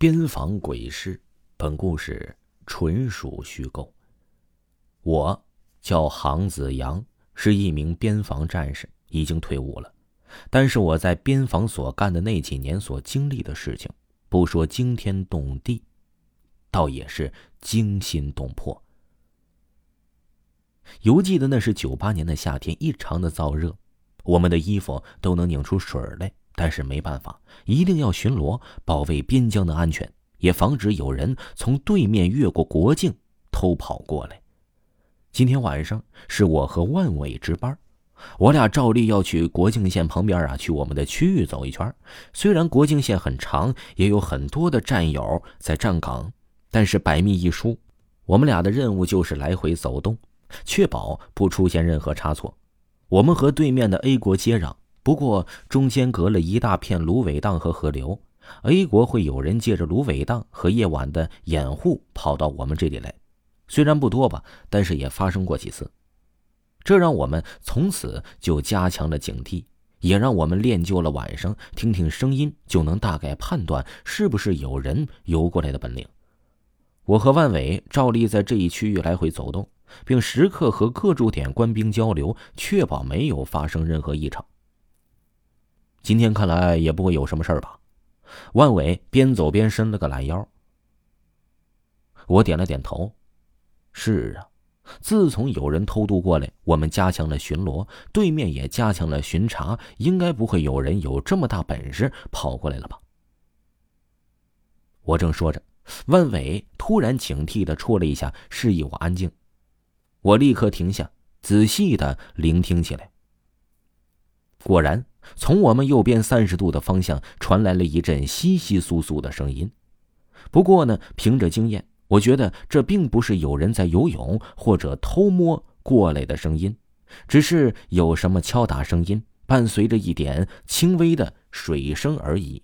边防鬼事，本故事纯属虚构。我叫杭子阳，是一名边防战士，已经退伍了。但是我在边防所干的那几年所经历的事情，不说惊天动地，倒也是惊心动魄。犹记得那是九八年的夏天，异常的燥热，我们的衣服都能拧出水来。但是没办法，一定要巡逻，保卫边疆的安全，也防止有人从对面越过国境偷跑过来。今天晚上是我和万伟值班，我俩照例要去国境线旁边啊，去我们的区域走一圈。虽然国境线很长，也有很多的战友在站岗，但是百密一疏，我们俩的任务就是来回走动，确保不出现任何差错。我们和对面的 A 国接壤。不过中间隔了一大片芦苇荡和河流，A 国会有人借着芦苇荡和夜晚的掩护跑到我们这里来，虽然不多吧，但是也发生过几次。这让我们从此就加强了警惕，也让我们练就了晚上听听声音就能大概判断是不是有人游过来的本领。我和万伟照例在这一区域来回走动，并时刻和各驻点官兵交流，确保没有发生任何异常。今天看来也不会有什么事儿吧？万伟边走边伸了个懒腰。我点了点头。是啊，自从有人偷渡过来，我们加强了巡逻，对面也加强了巡查，应该不会有人有这么大本事跑过来了吧？我正说着，万伟突然警惕的戳了一下，示意我安静。我立刻停下，仔细的聆听起来。果然。从我们右边三十度的方向传来了一阵窸窸窣窣的声音。不过呢，凭着经验，我觉得这并不是有人在游泳或者偷摸过来的声音，只是有什么敲打声音，伴随着一点轻微的水声而已。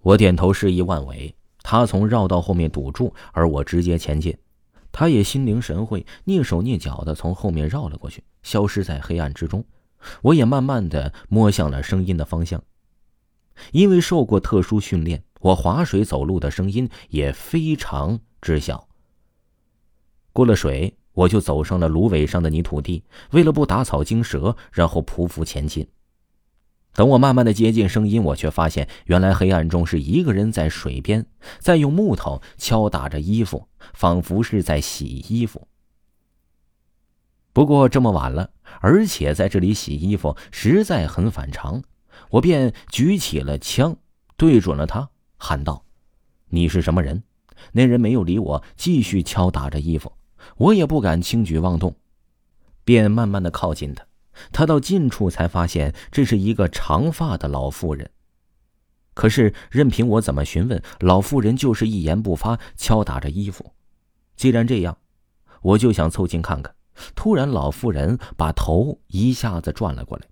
我点头示意万伟，他从绕道后面堵住，而我直接前进。他也心领神会，蹑手蹑脚的从后面绕了过去，消失在黑暗之中。我也慢慢的摸向了声音的方向，因为受过特殊训练，我划水走路的声音也非常知晓。过了水，我就走上了芦苇上的泥土地，为了不打草惊蛇，然后匍匐前进。等我慢慢的接近声音，我却发现，原来黑暗中是一个人在水边，在用木头敲打着衣服，仿佛是在洗衣服。不过这么晚了，而且在这里洗衣服实在很反常，我便举起了枪，对准了他，喊道：“你是什么人？”那人没有理我，继续敲打着衣服。我也不敢轻举妄动，便慢慢的靠近他。他到近处才发现，这是一个长发的老妇人。可是任凭我怎么询问，老妇人就是一言不发，敲打着衣服。既然这样，我就想凑近看看。突然，老妇人把头一下子转了过来，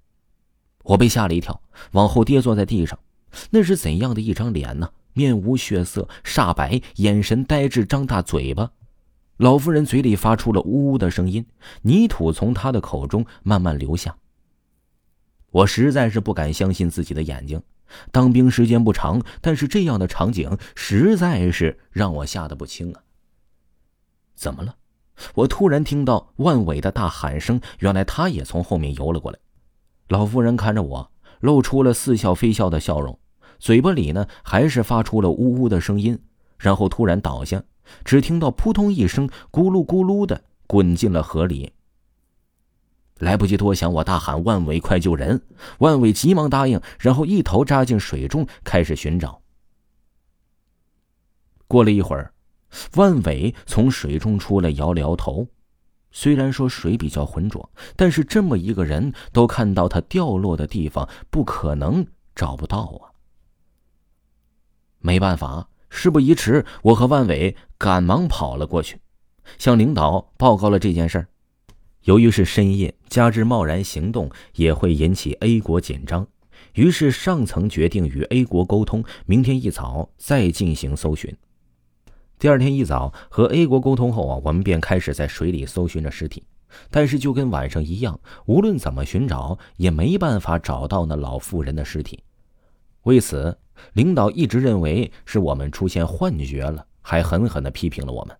我被吓了一跳，往后跌坐在地上。那是怎样的一张脸呢？面无血色，煞白，眼神呆滞，张大嘴巴。老妇人嘴里发出了呜呜的声音，泥土从她的口中慢慢流下。我实在是不敢相信自己的眼睛。当兵时间不长，但是这样的场景实在是让我吓得不轻啊！怎么了？我突然听到万伟的大喊声，原来他也从后面游了过来。老妇人看着我，露出了似笑非笑的笑容，嘴巴里呢还是发出了呜呜的声音，然后突然倒下，只听到扑通一声，咕噜咕噜的滚进了河里。来不及多想，我大喊：“万伟，快救人！”万伟急忙答应，然后一头扎进水中，开始寻找。过了一会儿。万伟从水中出来，摇了摇头。虽然说水比较浑浊，但是这么一个人都看到他掉落的地方，不可能找不到啊。没办法，事不宜迟，我和万伟赶忙跑了过去，向领导报告了这件事儿。由于是深夜，加之贸然行动也会引起 A 国紧张，于是上层决定与 A 国沟通，明天一早再进行搜寻。第二天一早和 A 国沟通后啊，我们便开始在水里搜寻着尸体，但是就跟晚上一样，无论怎么寻找也没办法找到那老妇人的尸体。为此，领导一直认为是我们出现幻觉了，还狠狠地批评了我们。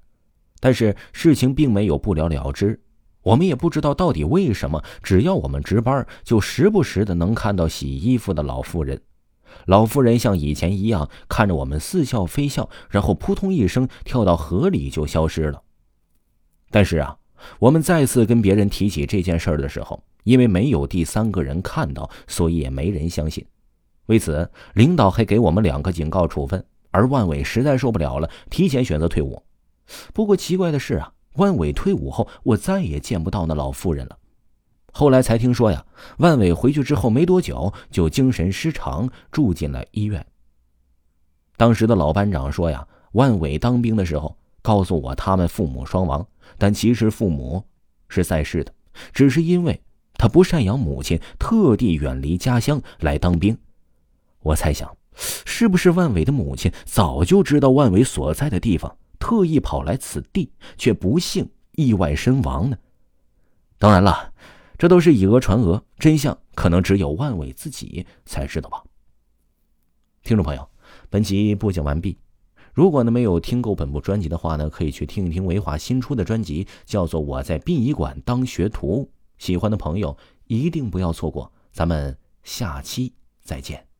但是事情并没有不了了之，我们也不知道到底为什么，只要我们值班，就时不时的能看到洗衣服的老妇人。老妇人像以前一样看着我们似笑非笑，然后扑通一声跳到河里就消失了。但是啊，我们再次跟别人提起这件事的时候，因为没有第三个人看到，所以也没人相信。为此，领导还给我们两个警告处分，而万伟实在受不了了，提前选择退伍。不过奇怪的是啊，万伟退伍后，我再也见不到那老妇人了。后来才听说呀，万伟回去之后没多久就精神失常，住进了医院。当时的老班长说呀，万伟当兵的时候告诉我他们父母双亡，但其实父母是在世的，只是因为他不赡养母亲，特地远离家乡来当兵。我猜想，是不是万伟的母亲早就知道万伟所在的地方，特意跑来此地，却不幸意外身亡呢？当然了，这都是以讹传讹，真相可能只有万伟自己才知道吧。听众朋友，本集播讲完毕。如果呢没有听够本部专辑的话呢，可以去听一听维华新出的专辑，叫做《我在殡仪馆当学徒》。喜欢的朋友一定不要错过。咱们下期再见。